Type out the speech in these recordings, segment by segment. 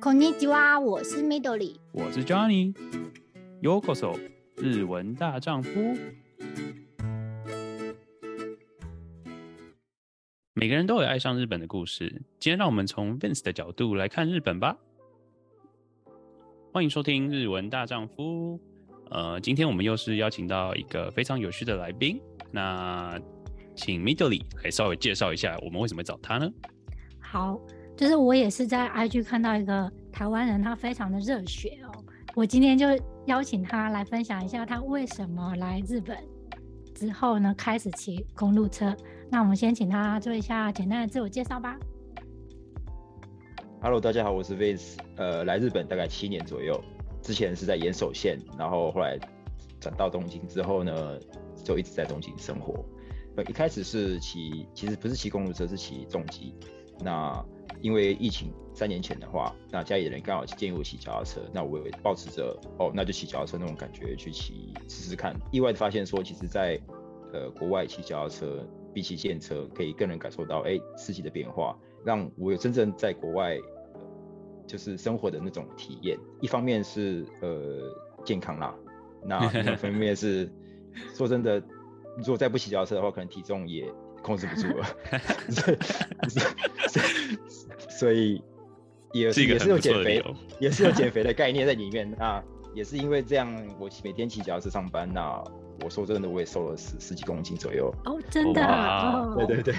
こんにちは，我是 Midori，我是 Johnny。Yokoso，日文大丈夫。每个人都有爱上日本的故事，今天让我们从 Vince 的角度来看日本吧。欢迎收听日文大丈夫。呃，今天我们又是邀请到一个非常有趣的来宾，那请 Midori 来稍微介绍一下我们为什么找他呢？好。 就是我也是在 IG 看到一个台湾人，他非常的热血哦。我今天就邀请他来分享一下他为什么来日本之后呢，开始骑公路车。那我们先请他做一下简单的自我介绍吧。Hello，大家好，我是 Vince。呃，来日本大概七年左右，之前是在岩手县，然后后来转到东京之后呢，就一直在东京生活。一开始是骑，其实不是骑公路车，是骑重机。那因为疫情三年前的话，那家里的人刚好建议我骑脚踏车，那我也抱持着哦，那就骑脚踏车那种感觉去骑试试看。意外的发现说，其实在，呃国外骑脚踏车比骑电车可以更能感受到哎四季的变化，让我有真正在国外就是生活的那种体验。一方面是呃健康啦，那另一方面是说真的，如果再不骑脚踏车的话，可能体重也。控制不住了，所以也是也是有减肥，也是有减肥的 概念在里面。那也是因为这样，我每天骑脚踏车上班。那我说真的，我也瘦了十十几公斤左右。哦，真的啊？对对对。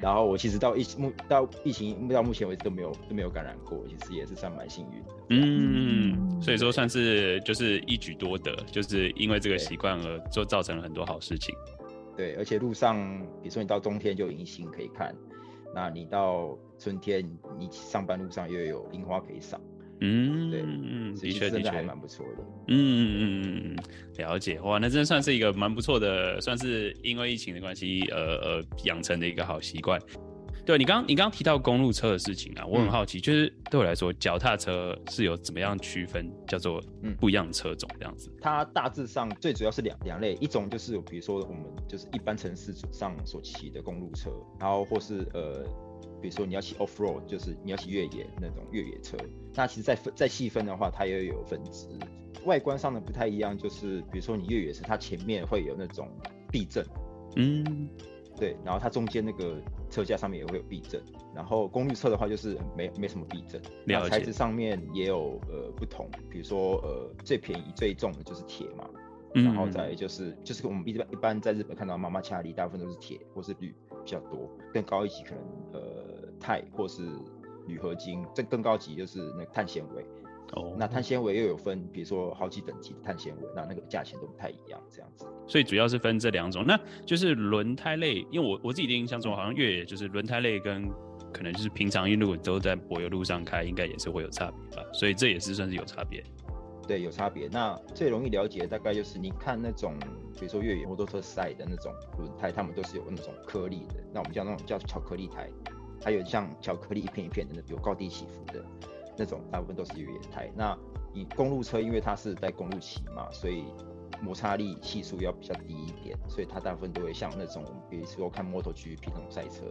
然后我其实到疫目到疫情到目前为止都没有都没有感染过，其实也是算蛮幸运的。嗯，所以说算是就是一举多得，就是因为这个习惯而就造成了很多好事情。对，而且路上，比如说你到冬天就有银杏可以看，那你到春天，你上班路上又有樱花可以赏。嗯，对，嗯，的确的确还蛮不错的。嗯嗯嗯嗯，了解，哇，那真的算是一个蛮不错的，算是因为疫情的关系，呃呃，养成的一个好习惯。对，你刚你刚刚提到公路车的事情啊，我很好奇，嗯、就是对我来说，脚踏车是有怎么样区分，叫做不一样的车种这样子？嗯、它大致上最主要是两两类，一种就是比如说我们就是一般城市上所骑的公路车，然后或是呃，比如说你要骑 off road，就是你要骑越野那种越野车。那其实再分再细分的话，它也有分支，外观上的不太一样，就是比如说你越野车，它前面会有那种避震，嗯。对，然后它中间那个车架上面也会有避震，然后功率车的话就是没没什么避震，那材质上面也有呃不同，比如说呃最便宜最重的就是铁嘛，嗯、然后再就是就是我们一般一般在日本看到妈妈卡里大部分都是铁或是铝比较多，更高一级可能呃钛或是铝合金，这更高级就是那个碳纤维。哦，那碳纤维又有分，比如说好几等级的碳纤维，那那个价钱都不太一样，这样子。所以主要是分这两种，那就是轮胎类，因为我我自己的印象中，好像越野就是轮胎类跟可能就是平常因为如果都在柏油路上开，应该也是会有差别吧。所以这也是算是有差别。对，有差别。那最容易了解的大概就是你看那种，比如说越野摩托车赛的那种轮胎，他们都是有那种颗粒的，那我们叫那种叫巧克力胎，还有像巧克力一片一片的，那有高低起伏的。那种大部分都是越野胎。那以公路车，因为它是在公路骑嘛，所以摩擦力系数要比较低一点，所以它大部分都会像那种，比如说看 MotoGP 那种赛车，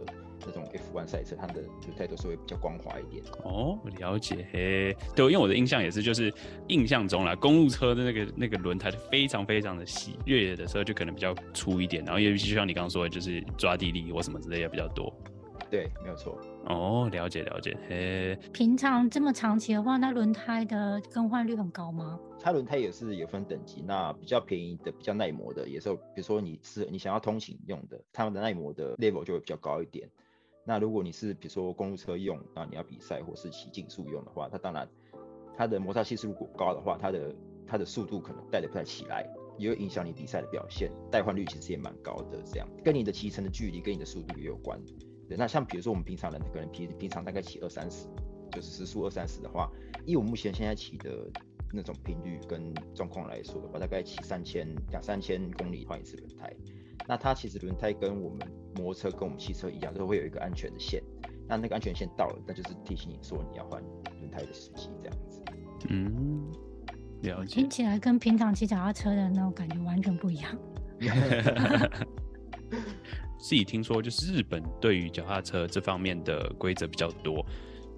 那种 F1 赛车，它的轮胎都是会比较光滑一点。哦，了解。嘿，对，因为我的印象也是，就是印象中啦，公路车的那个那个轮胎非常非常的细，越野的车就可能比较粗一点，然后尤其就像你刚刚说的，就是抓地力或什么之类的比较多。对，没有错。哦，了解了解。嘿，平常这么长期的话，那轮胎的更换率很高吗？它轮胎也是有分等级，那比较便宜的、比较耐磨的，也是有，比如说你是你想要通勤用的，他们的耐磨的 level 就会比较高一点。那如果你是比如说公路车用，那你要比赛或是骑竞速用的话，它当然它的摩擦系数如果高的话，它的它的速度可能带得不太起来，也会影响你比赛的表现。代换率其实也蛮高的，这样跟你的骑乘的距离跟你的速度也有关。那像比如说我们平常人可能平平常大概骑二三十，就是时速二三十的话，以我目前现在骑的那种频率跟状况来说的话，大概骑三千两三千公里换一次轮胎。那它其实轮胎跟我们摩托车跟我们汽车一样，都会有一个安全的线。那那个安全线到了，那就是提醒你说你要换轮胎的时机这样子。嗯，了解。听起来跟平常骑脚踏车的那种感觉完全不一样。自己听说，就是日本对于脚踏车这方面的规则比较多，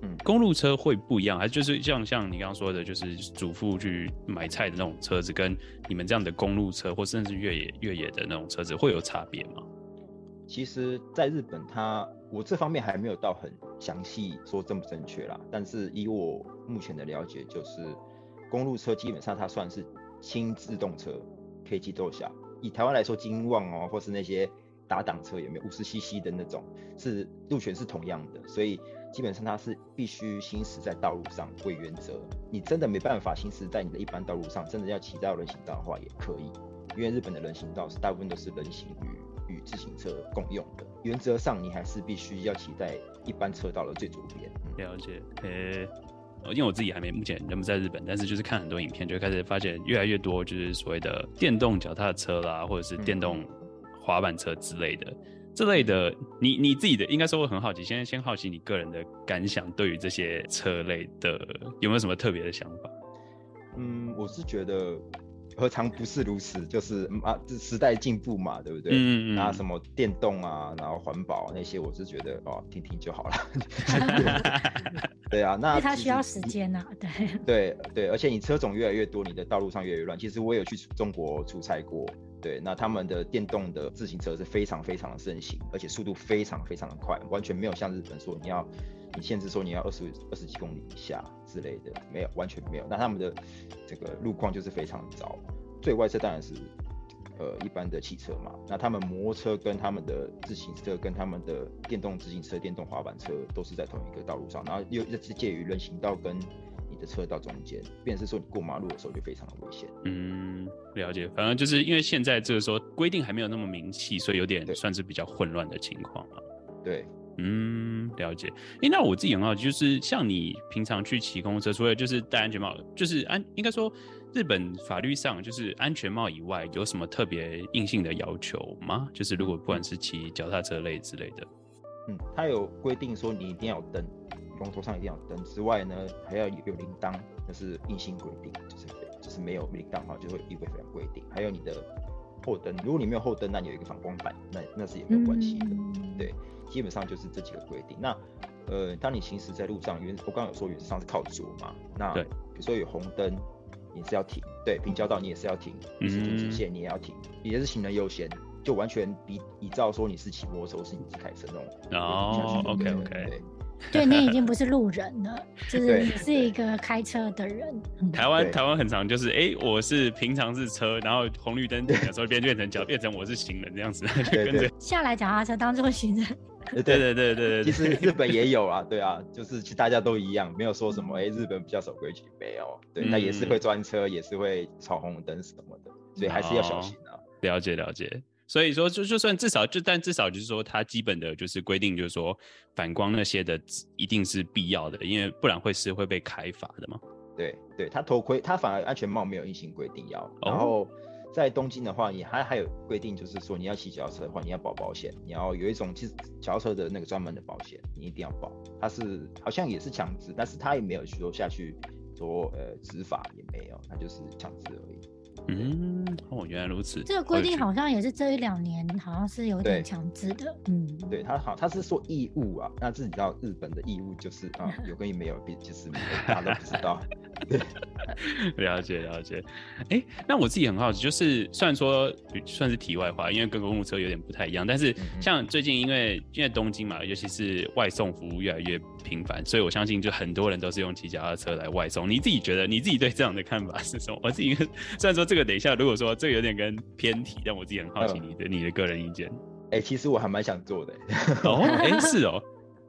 嗯，公路车会不一样，还是就是像像你刚刚说的，就是主妇去买菜的那种车子，跟你们这样的公路车，或甚至越野越野的那种车子会有差别吗？其实，在日本它，它我这方面还没有到很详细说正不正确啦。但是以我目前的了解，就是公路车基本上它算是轻自动车，可以骑多小。以台湾来说，金旺哦，或是那些打挡车有没有五十 CC 的那种，是路权是同样的，所以基本上它是必须行驶在道路上为原则。你真的没办法行驶在你的一般道路上，真的要骑到人行道的话也可以，因为日本的人行道是大部分都是人行与。与自行车共用的，原则上你还是必须要骑在一般车道的最左边。了解，呃、因为我自己还没目前人不在日本，但是就是看很多影片，就开始发现越来越多就是所谓的电动脚踏车啦，或者是电动滑板车之类的，嗯、这类的，你你自己的应该说会很好奇，先先好奇你个人的感想，对于这些车类的有没有什么特别的想法？嗯，我是觉得。何尝不是如此？就是啊，这时代进步嘛，对不对？嗯嗯。然后什么电动啊，然后环保那些，我是觉得哦，听听就好了。对啊，那它需要时间呐、啊，对。对对，而且你车种越来越多，你的道路上越来越乱。其实我有去中国出差过，对，那他们的电动的自行车是非常非常的盛行，而且速度非常非常的快，完全没有像日本说你要。你限制说你要二十二十几公里以下之类的，没有，完全没有。那他们的这个路况就是非常糟。最外侧当然是呃一般的汽车嘛。那他们摩托车跟他们的自行车跟他们的电动自行车、电动滑板车都是在同一个道路上，然后又是介于人行道跟你的车道中间，便是说你过马路的时候就非常的危险。嗯，了解。反正就是因为现在这个说规定还没有那么明细，所以有点算是比较混乱的情况嘛。对。嗯，了解。哎、欸，那我自己很好奇，就是像你平常去骑公车，除了就是戴安全帽，就是安应该说日本法律上就是安全帽以外，有什么特别硬性的要求吗？就是如果不管是骑脚踏车类之类的，嗯，它有规定说你一定要有灯，龙头上一定要有灯之外呢，还要有铃铛，那是硬性规定，就是就是没有铃铛的话就会违反规定。还有你的后灯，如果你没有后灯，那你有一个反光板，那那是也没有关系的，嗯、对。基本上就是这几个规定。那，呃，当你行驶在路上，原我刚刚有说原则上是靠左嘛。那对，比如说有红灯，你是要停；对，平交道你也是要停，是停直线你也要停，也是行人优先，就完全比依照说你是骑摩托车，是你是开车那种。哦，OK OK 对。对，你已经不是路人了，就是你是一个开车的人。台湾台湾很常就是，哎、欸，我是平常是车，然后红绿灯停的时候变变成脚，变成我是行人这样子，对对对下来脚踏车当做行人。对对对对对，其实日本也有啊，对啊，就是其实大家都一样，没有说什么，哎、欸，日本比较守规矩，没有，对，那、嗯、也是会专车，也是会闯红灯什么的，所以还是要小心啊。了解了解。所以说，就就算至少就，但至少就是说，它基本的就是规定，就是说反光那些的一定是必要的，因为不然会是会被开罚的嘛。对对，它头盔，它反而安全帽没有硬性规定要。然后在东京的话，你还还有规定，就是说你要骑脚踏车的话，你要保保险，你要有一种其实脚踏车的那个专门的保险，你一定要保。它是好像也是强制，但是它也没有说下去说呃执法也没有，它就是强制而已。嗯，哦，原来如此。这个规定好像也是这一两年，好像是有点强制的。嗯，对，他好，他是说义务啊。那自己知道日本的义务就是啊，有跟没有，比就是大家都不知道。对，了解了解。哎、欸，那我自己很好奇，就是虽然说算是题外话，因为跟公务车有点不太一样，但是像最近因为因为东京嘛，尤其是外送服务越来越频繁，所以我相信就很多人都是用骑脚踏车来外送。你自己觉得你自己对这样的看法是什么？我自己 虽然说这个等一下，如果说这个有点跟偏题，但我自己很好奇你的、嗯、你的个人意见。哎、欸，其实我还蛮想做的。哦，哎、欸，是哦，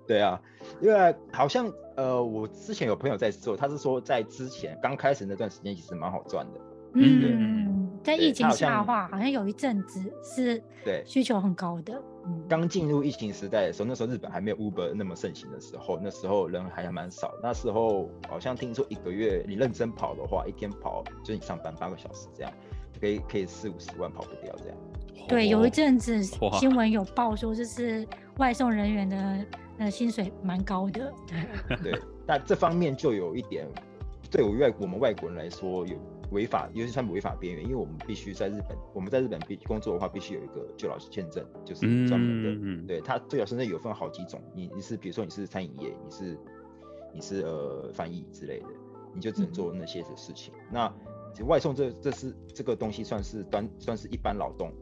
对啊，因为好像呃，我之前有朋友在做，他是说在之前刚开始那段时间其实蛮好赚的。嗯，在疫情下的话，好像有一阵子是对需求很高的。刚进入疫情时代的时候，那时候日本还没有 Uber 那么盛行的时候，那时候人还蛮少。那时候好像听说一个月你认真跑的话，一天跑就是你上班八个小时这样，可以可以四五十万跑不掉这样。对，有一阵子新闻有报说，就是外送人员的呃薪水蛮高的。对，那这方面就有一点，对我外我们外国人来说有。违法，尤其是他们违法边缘，因为我们必须在日本，我们在日本必工作的话，必须有一个就劳签证，就是专门的。嗯、对他，就老签证有分好几种，你你是比如说你是餐饮业，你是你是呃翻译之类的，你就只能做那些的事情。嗯、那其实外送这这是这个东西算是端算是一般劳动。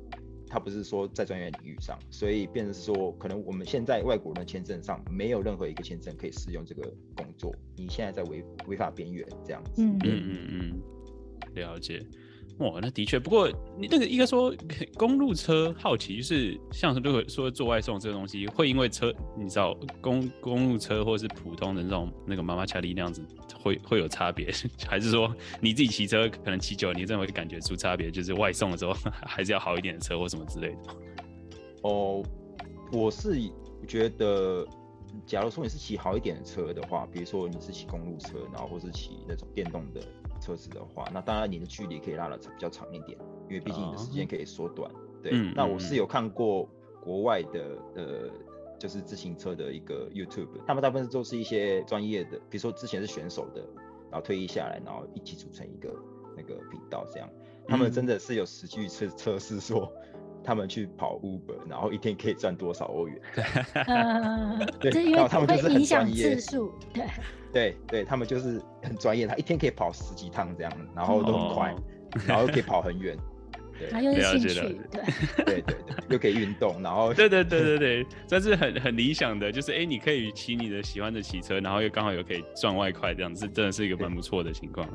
他不是说在专业领域上，所以变成是说，可能我们现在外国人的签证上没有任何一个签证可以适用这个工作。你现在在违违法边缘这样子。嗯嗯嗯嗯，了解。哇，那的确，不过你那个应该说公路车好奇，就是像是如果说做外送这个东西，会因为车你知道公公路车或是普通的那种那个妈妈卡利那样子，会会有差别，还是说你自己骑车可能骑久了，你真的会感觉出差别，就是外送的时候 还是要好一点的车或什么之类的？哦，我是觉得，假如说你是骑好一点的车的话，比如说你是骑公路车，然后或是骑那种电动的。车子的话，那当然你的距离可以拉的比较长一点，因为毕竟你的时间可以缩短。Oh. 对，嗯、那我是有看过国外的呃，就是自行车的一个 YouTube，他们大部分都是一些专业的，比如说之前是选手的，然后退役下来，然后一起组成一个那个频道这样。他们真的是有实际测测试说，他们去跑 Uber，然后一天可以赚多少欧元？对，然后他们就是很专业。对。对对，他们就是很专业，他一天可以跑十几趟这样，然后都很快，哦、然后又可以跑很远，对，又有兴趣，对对对对，又可以运动，然后对对对对对，这是很很理想的，就是哎，你可以骑你的喜欢的骑车，然后又刚好又可以赚外快，这样子真的是一个蛮不错的情况。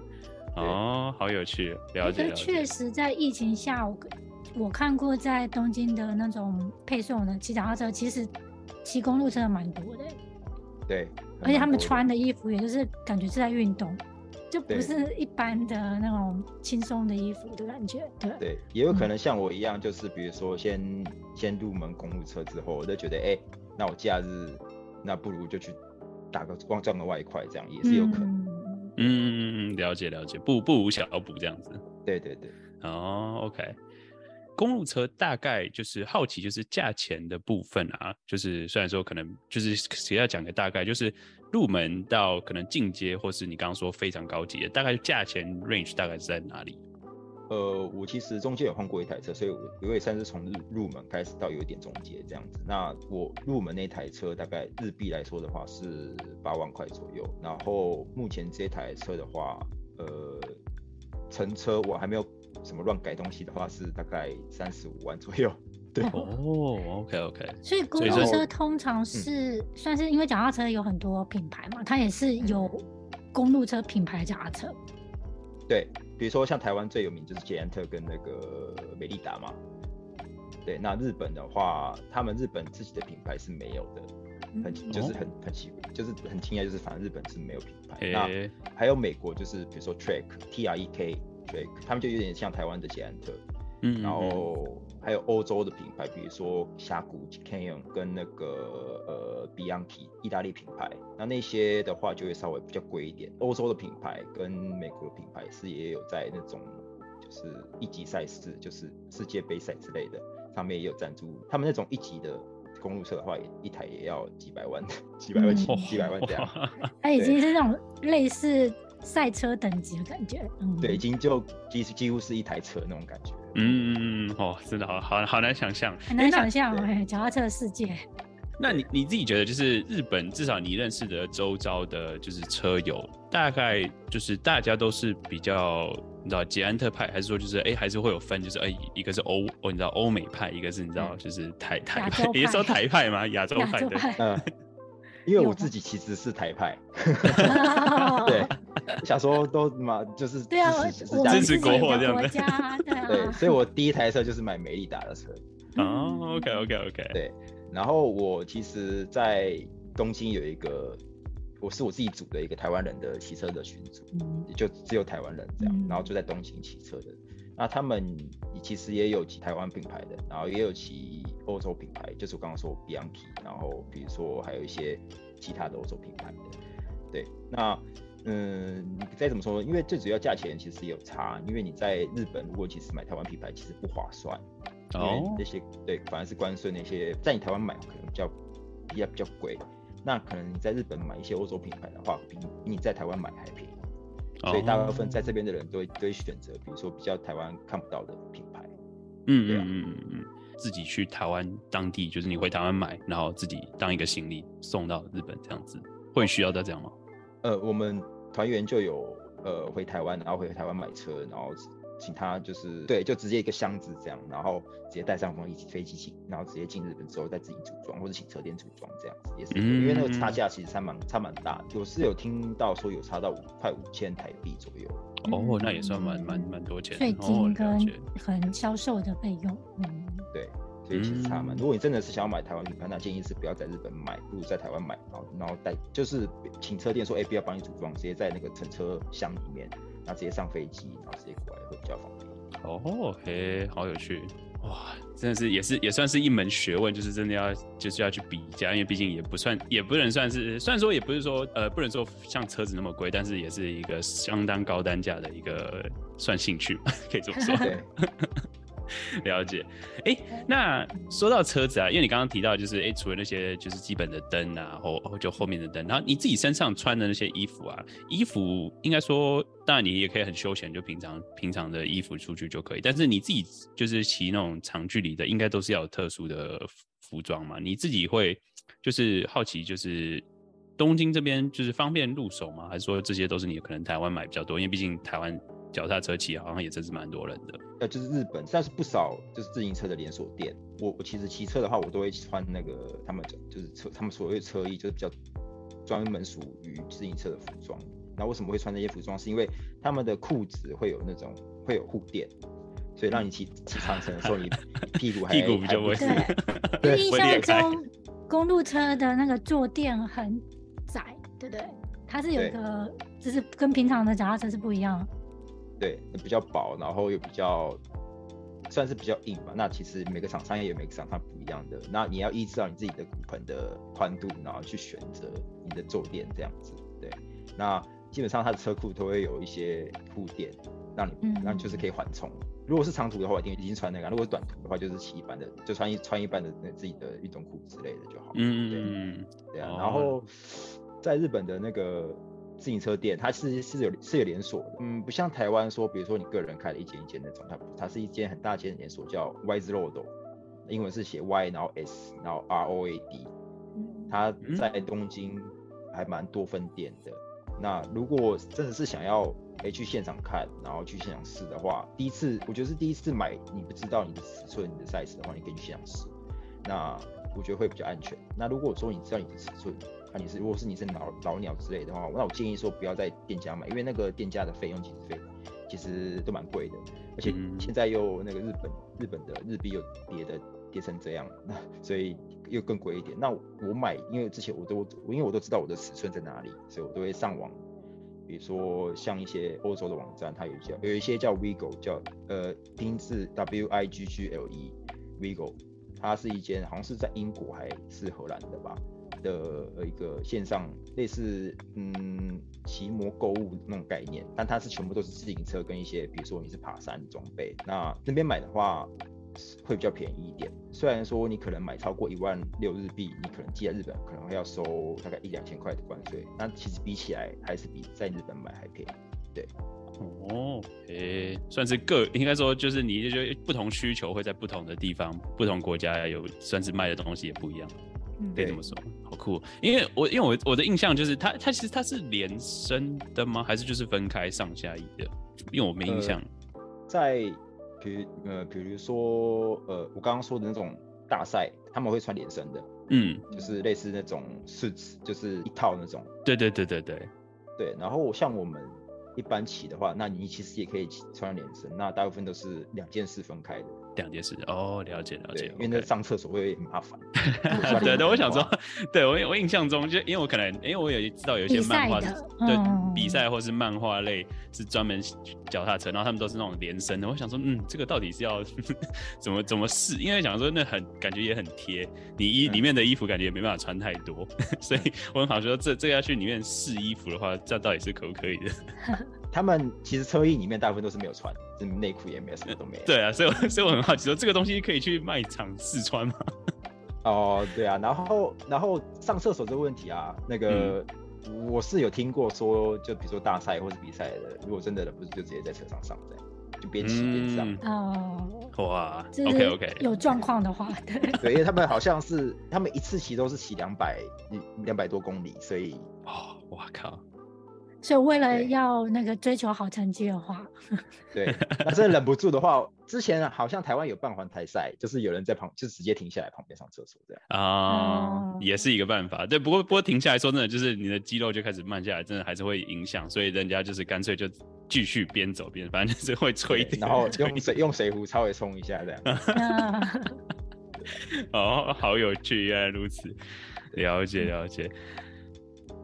哦，好有趣，了解。确实，在疫情下，我我看过在东京的那种配送的骑脚踏车，其实骑公路车蛮多的。对。而且他们穿的衣服，也就是感觉是在运动，就不是一般的那种轻松的衣服的感觉。对对，也有可能像我一样，就是比如说先、嗯、先入门公路车之后，我就觉得，哎、欸，那我假日那不如就去打个光赚个外快，这样也是有可能。嗯嗯嗯，了解了解，不不无小补这样子。对对对，哦，OK。公路车大概就是好奇，就是价钱的部分啊，就是虽然说可能就是谁要讲个大概，就是入门到可能进阶，或是你刚刚说非常高级的，大概价钱 range 大概是在哪里？呃，我其实中间有换过一台车，所以我我也算是从入门开始到有一点中阶这样子。那我入门那台车大概日币来说的话是八万块左右，然后目前这台车的话，呃，成车我还没有。什么乱改东西的话是大概三十五万左右，对哦，OK OK。所以公路车通常是算是因为脚踏车有很多品牌嘛，它也是有公路车品牌脚踏车。对，比如说像台湾最有名就是捷安特跟那个美利达嘛。对，那日本的话，他们日本自己的品牌是没有的，很就是很很奇怪，就是很惊讶，就是反正日本是没有品牌。那还有美国就是比如说 Trek T R E K。对，他们就有点像台湾的捷安特，嗯，然后还有欧洲的品牌，比如说峡谷 Canyon 跟那个呃 Bianchi 意大利品牌，那那些的话就会稍微比较贵一点。欧洲的品牌跟美国的品牌是也有在那种就是一级赛事，就是世界杯赛之类的，上面也有赞助。他们那种一级的公路车的话，一台也要几百万，几百万几、嗯、几百万这样。它已经是那种类似。赛车等级的感觉，嗯，对，已经就几几乎是一台车那种感觉，嗯嗯嗯，哦，真的好好好难想象，很难想象哎，脚踏车的世界。那你你自己觉得，就是日本至少你认识的周遭的，就是车友，大概就是大家都是比较你知道捷安特派，还是说就是哎、欸、还是会有分，就是哎、欸、一个是欧哦你知道欧美派，一个是你知道就是台台派，也是说台派吗？亚洲派对。嗯因为我自己其实是台派，对，想说都嘛就是对啊，支持国货这样子，对，对，所以我第一台车就是买美利达的车。哦，OK OK OK，对，然后我其实，在东京有一个，我是我自己组的一个台湾人的骑车的群组，也就只有台湾人这样，然后就在东京骑车的。那他们其实也有骑台湾品牌的，然后也有骑欧洲品牌，就是我刚刚说 Bianchi，然后比如说还有一些其他的欧洲品牌的。对，那嗯，再怎么说，因为最主要价钱其实也有差，因为你在日本如果其实买台湾品牌其实不划算，哦那些对反而是关税那些在你台湾买可能比较比较比较贵，那可能你在日本买一些欧洲品牌的话，比比你在台湾买还便宜。所以大部分在这边的人都会都会选择，比如说比较台湾看不到的品牌。嗯嗯嗯嗯嗯，自己去台湾当地，就是你回台湾买，然后自己当一个行李送到日本这样子，会需要到这样吗？呃，我们团员就有呃回台湾，然后回台湾买车，然后。请他就是对，就直接一个箱子这样，然后直接带上风一起飞机请，然后直接进日本之后再自己组装，或者请车店组装这样子也是，因为那个差价其实差蛮差蛮大，我是有听到说有差到五快五千台币左右。哦，那也算蛮蛮蛮多钱。税金跟很销售的费用，嗯，对，所以其实差蛮。如果你真的是想要买台湾品牌，那建议是不要在日本买，不如在台湾买，然后然后带就是请车店说，哎，不要帮你组装，直接在那个乘车箱里面。然后直接上飞机，然后直接过来会比较方便。哦，嘿，好有趣哇！真的是也是也算是一门学问，就是真的要就是要去比价，因为毕竟也不算也不能算是，虽然说也不是说呃不能说像车子那么贵，但是也是一个相当高单价的一个算兴趣，可以这么说。对 了解，哎、那说到车子啊，因为你刚刚提到就是，哎、除了那些就是基本的灯啊，或就后面的灯，然后你自己身上穿的那些衣服啊，衣服应该说，当然你也可以很休闲，就平常平常的衣服出去就可以，但是你自己就是骑那种长距离的，应该都是要有特殊的服装嘛？你自己会就是好奇，就是东京这边就是方便入手吗？还是说这些都是你可能台湾买比较多？因为毕竟台湾。脚踏车骑好像也真是蛮多人的，呃，就是日本，但是不少就是自行车的连锁店。我我其实骑车的话，我都会穿那个他们就是车，他们所谓的车衣，就是比较专门属于自行车的服装。那为什么会穿这些服装？是因为他们的裤子会有那种会有护垫，所以让你骑 骑长城的时候，你屁股还 屁股比较不会对。印象中公路车的那个坐垫很窄，对不对？它是有一个，就是跟平常的脚踏车是不一样。对，比较薄，然后又比较算是比较硬吧。那其实每个厂商也有每个厂商不一样的。那你要依照你自己的骨盆的宽度，然后去选择你的坐垫这样子。对，那基本上它的车库都会有一些护垫，让你，嗯、让你就是可以缓冲。如果是长途的话，我一定已经穿那个；如果是短途的话，就是骑一般的，就穿一穿一般的那自己的运动裤之类的就好。嗯嗯对啊。然后在日本的那个。自行车店，它是是有是有连锁的，嗯，不像台湾说，比如说你个人开了一间一间那种，它它是一间很大间的连锁，叫 Wise Road，英文是写 Y 然后 S 然后 R O A D，它在东京还蛮多分店的。那如果真的是想要诶去现场看，然后去现场试的话，第一次我觉得是第一次买，你不知道你的尺寸、你的 size 的话，你可以去现场试，那我觉得会比较安全。那如果说你知道你的尺寸，那、啊、你是如果是你是老老鸟之类的话，那我建议说不要在店家买，因为那个店家的费用其实费其实都蛮贵的，而且现在又那个日本日本的日币又跌的跌成这样，那 所以又更贵一点。那我买，因为之前我都我因为我都知道我的尺寸在哪里，所以我都会上网，比如说像一些欧洲的网站，它有一些有一些叫 Wigle，叫呃拼字 W I G G L E Wigle，它是一间好像是在英国还是荷兰的吧。的一个线上类似嗯骑摩购物那种概念，但它是全部都是自行车跟一些比如说你是爬山装备，那那边买的话会比较便宜一点。虽然说你可能买超过一万六日币，你可能寄在日本可能会要收大概一两千块的关税，那其实比起来还是比在日本买还便宜。对，哦，诶、算是各应该说就是你就觉得不同需求会在不同的地方、不同国家有算是卖的东西也不一样。可以这么说，好酷！因为我因为我我的印象就是它它其实它是连身的吗？还是就是分开上下衣的？因为我没印象。呃、在比如呃比如说呃我刚刚说的那种大赛，他们会穿连身的，嗯，就是类似那种 suits，就是一套那种。对对对对对对。然后像我们一般骑的话，那你其实也可以穿连身，那大部分都是两件事分开的。两件事哦，了解了解，因为那上厕所会有点麻烦。对对，我想说，对我我印象中就因为我可能因为我也知道有一些漫画对比赛或是漫画类是专门脚踏车，然后他们都是那种连身的。我想说，嗯，这个到底是要 怎么怎么试？因为想说那很感觉也很贴，你衣里面的衣服感觉也没办法穿太多，所以我很好说这这要去里面试衣服的话，这到底是可不可以的？他们其实车衣里面大部分都是没有穿，就内裤也没有，什么都没有。对啊，所以 所以我很好奇，说这个东西可以去卖场试穿吗？哦，对啊，然后然后上厕所这个问题啊，那个、嗯、我是有听过说，就比如说大赛或者比赛的，如果真的不是就直接在车上上这样，就边骑边上。哦、嗯，哇，OK OK，有状况的话，对对，因为他们好像是他们一次骑都是骑两百两百多公里，所以哦，哇靠。所以为了要那个追求好成绩的话，对，但是忍不住的话，之前好像台湾有办环台赛，就是有人在旁，就直接停下来旁边上厕所这样啊，也是一个办法。对，不过不过停下来说真的，就是你的肌肉就开始慢下来，真的还是会影响，所以人家就是干脆就继续边走边，反正就是会吹点，然后用水用水壶稍微冲一下这样。哦，好有趣，原来如此，了解了解。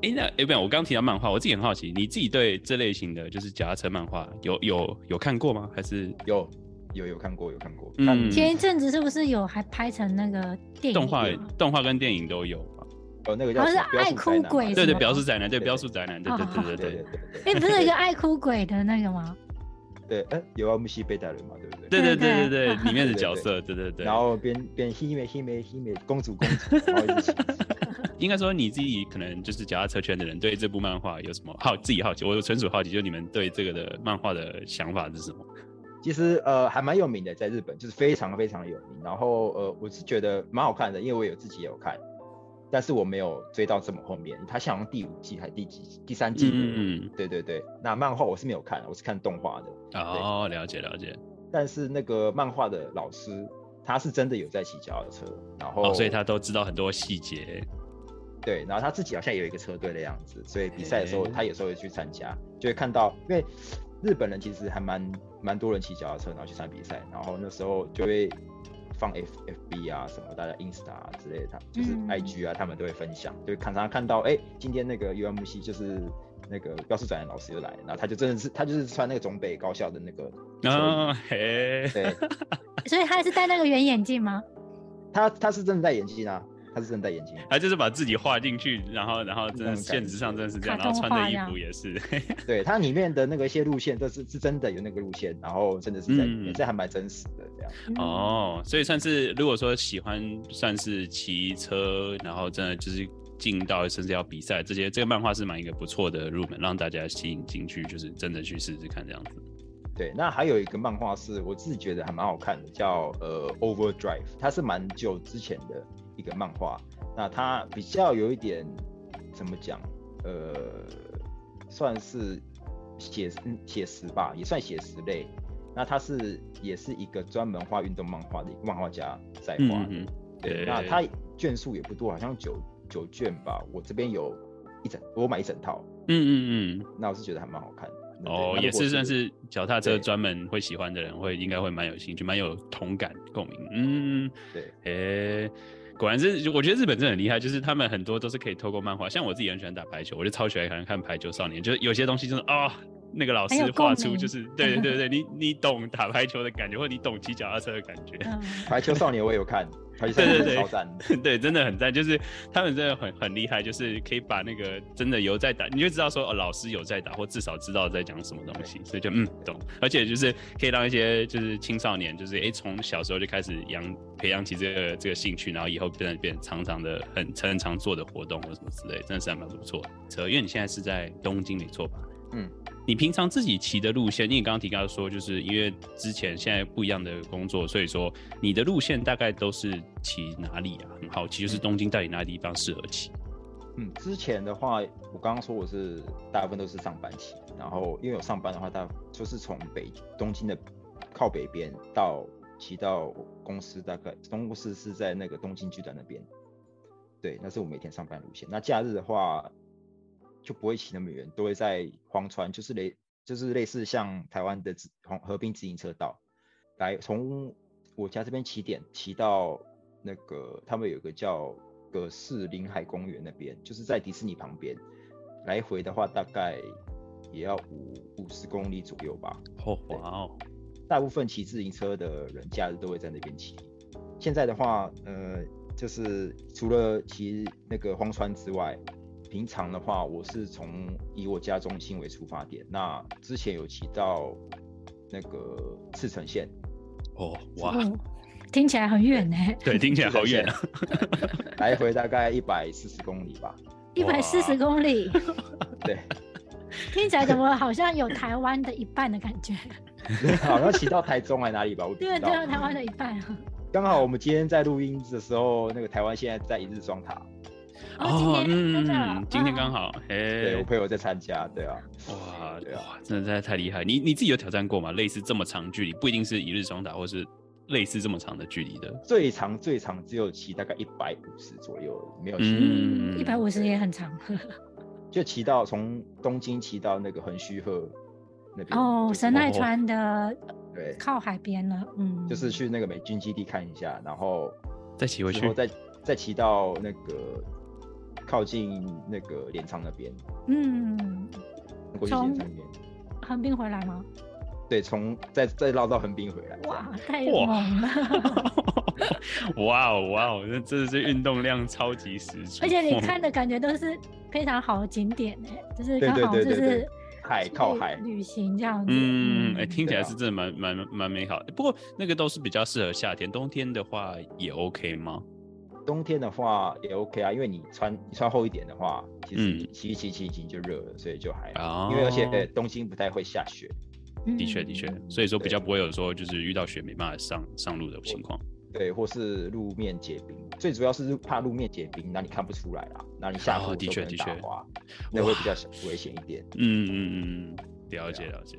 哎，那哎，不我刚刚提到漫画，我自己很好奇，你自己对这类型的就是脚踏车漫画有有有看过吗？还是有有有看过有看过？嗯，前一阵子是不是有还拍成那个电影？动画动画跟电影都有吧？哦，那个叫是爱哭鬼，对对，表示宅男，对飙速宅男，对对对对对对。哎，不是有一个爱哭鬼的那个吗？对，哎，有啊，木西贝达人嘛，对不对？对对对对对，里面的角色，对对对。然后边边黑妹黑妹黑妹公主公主，然后一起。应该说你自己可能就是脚踏车圈的人，对这部漫画有什么好自己好奇？我纯属好奇，就你们对这个的漫画的想法是什么？其实呃还蛮有名的，在日本就是非常非常有名。然后呃我是觉得蛮好看的，因为我有自己也有看，但是我没有追到这么后面。它像第五季还是第几季？第三季？嗯，对对对。那漫画我是没有看，我是看动画的。哦，了解了解。但是那个漫画的老师他是真的有在骑脚踏车，然后、哦、所以他都知道很多细节。对，然后他自己好像也有一个车队的样子，所以比赛的时候他有时候会去参加，就会看到，因为日本人其实还蛮蛮多人骑脚踏车，然后去参比赛，然后那时候就会放 F F B 啊什么，大家 Insta 啊之类的，他就是 I G 啊，他们都会分享，就看常看到，哎，今天那个 UMC 就是那个标示展的老师又来，然后他就真的是他就是穿那个中北高校的那个，哦嘿，对，所以他是戴那个圆眼镜吗？他他是真的戴眼镜啊。他是真戴眼镜，他就是把自己画进去，然后，然后真的现实上真的是这样，然后穿的衣服也是。对，它里面的那个一些路线都是是真的有那个路线，然后真的是在里面，这、嗯、还蛮真实的这样。哦，所以算是如果说喜欢算是骑车，然后真的就是进到甚至要比赛这些，这个漫画是蛮一个不错的入门，让大家吸引进去，就是真的去试试看这样子。对，那还有一个漫画是我自己觉得还蛮好看的，叫呃 Overdrive，它是蛮久之前的一个漫画，那它比较有一点怎么讲，呃，算是写写实吧，也算写实类。那它是也是一个专门画运动漫画的一个漫画家在画。的，嗯、对，那它卷数也不多，好像九九卷吧，我这边有一整，我买一整套，嗯嗯嗯，那我是觉得还蛮好看的。哦，也是算是脚踏车专门会喜欢的人会应该会蛮有兴趣，蛮有同感共鸣。嗯，对，哎、欸，果然是，我觉得日本真的很厉害，就是他们很多都是可以透过漫画，像我自己很喜欢打排球，我就超喜欢看看排球少年，就是有些东西就是啊、哦，那个老师画出就是，对对对对，你你懂打排球的感觉，或者你懂骑脚踏车的感觉。排球少年我也有看。对对对，对，真的很赞，就是他们真的很很厉害，就是可以把那个真的有在打，你就知道说哦，老师有在打，或至少知道在讲什么东西，所以就嗯懂，而且就是可以让一些就是青少年，就是哎从小时候就开始养培养起这个这个兴趣，然后以后变成变常常的很常常做的活动或什么之类，真的是还蛮不错的。车，因为你现在是在东京没错吧？嗯。你平常自己骑的路线，因为你刚刚提到说，就是因为之前现在不一样的工作，所以说你的路线大概都是骑哪里啊？很好奇，就是东京到底哪里地方适合骑？嗯，之前的话，我刚刚说我是大部分都是上班骑，然后因为有上班的话，大就是从北东京的靠北边到骑到公司，大概公司是在那个东京巨蛋那边，对，那是我每天上班路线。那假日的话。就不会骑那么远，都会在荒川，就是类就是类似像台湾的黄河滨自行车道，来从我家这边起点骑到那个他们有个叫葛氏林海公园那边，就是在迪士尼旁边，来回的话大概也要五五十公里左右吧。哦，哇哦！大部分骑自行车的人假日都会在那边骑。现在的话，呃，就是除了骑那个荒川之外。平常的话，我是从以我家中心为出发点。那之前有骑到那个赤城线。哦，哇，听起来很远呢。对，听起来好远 啊。来回大概一百四十公里吧。一百四十公里。对。听起来怎么好像有台湾的一半的感觉？好像骑到台中还哪里吧？我对，对，台湾的一半。刚好我们今天在录音的时候，那个台湾现在在一日双塔。哦，嗯嗯，今天刚好，哎，对我朋友在参加，对啊，哇，对啊，真的太厉害！你你自己有挑战过吗？类似这么长距离，不一定是一日双打，或是类似这么长的距离的，最长最长只有骑大概一百五十左右，没有骑，嗯，一百五十也很长，就骑到从东京骑到那个横须贺那边，哦，神奈川的，对，靠海边了，嗯，就是去那个美军基地看一下，然后再骑回去，再再骑到那个。靠近那个镰仓那边，嗯，过去镰仓边，横滨回来吗？对，从再再绕到横滨回来。哇，太猛了！哇哦哇哦，那真的是运动量超级十足。而且你看的感觉都是非常好的景点哎，就是刚好就是海靠海旅行这样子。嗯，哎、欸，听起来是真的蛮蛮蛮美好的。不过那个都是比较适合夏天，冬天的话也 OK 吗？冬天的话也 OK 啊，因为你穿你穿厚一点的话，其实骑一骑骑一骑就热了，所以就还好。因为而且东京不太会下雪。的确的确，所以说比较不会有说就是遇到雪没办法上上路的情况。对，或是路面结冰，最主要是怕路面结冰，那你看不出来啦。那你下坡的确的确，那会比较危险一点。嗯嗯嗯，了解了解。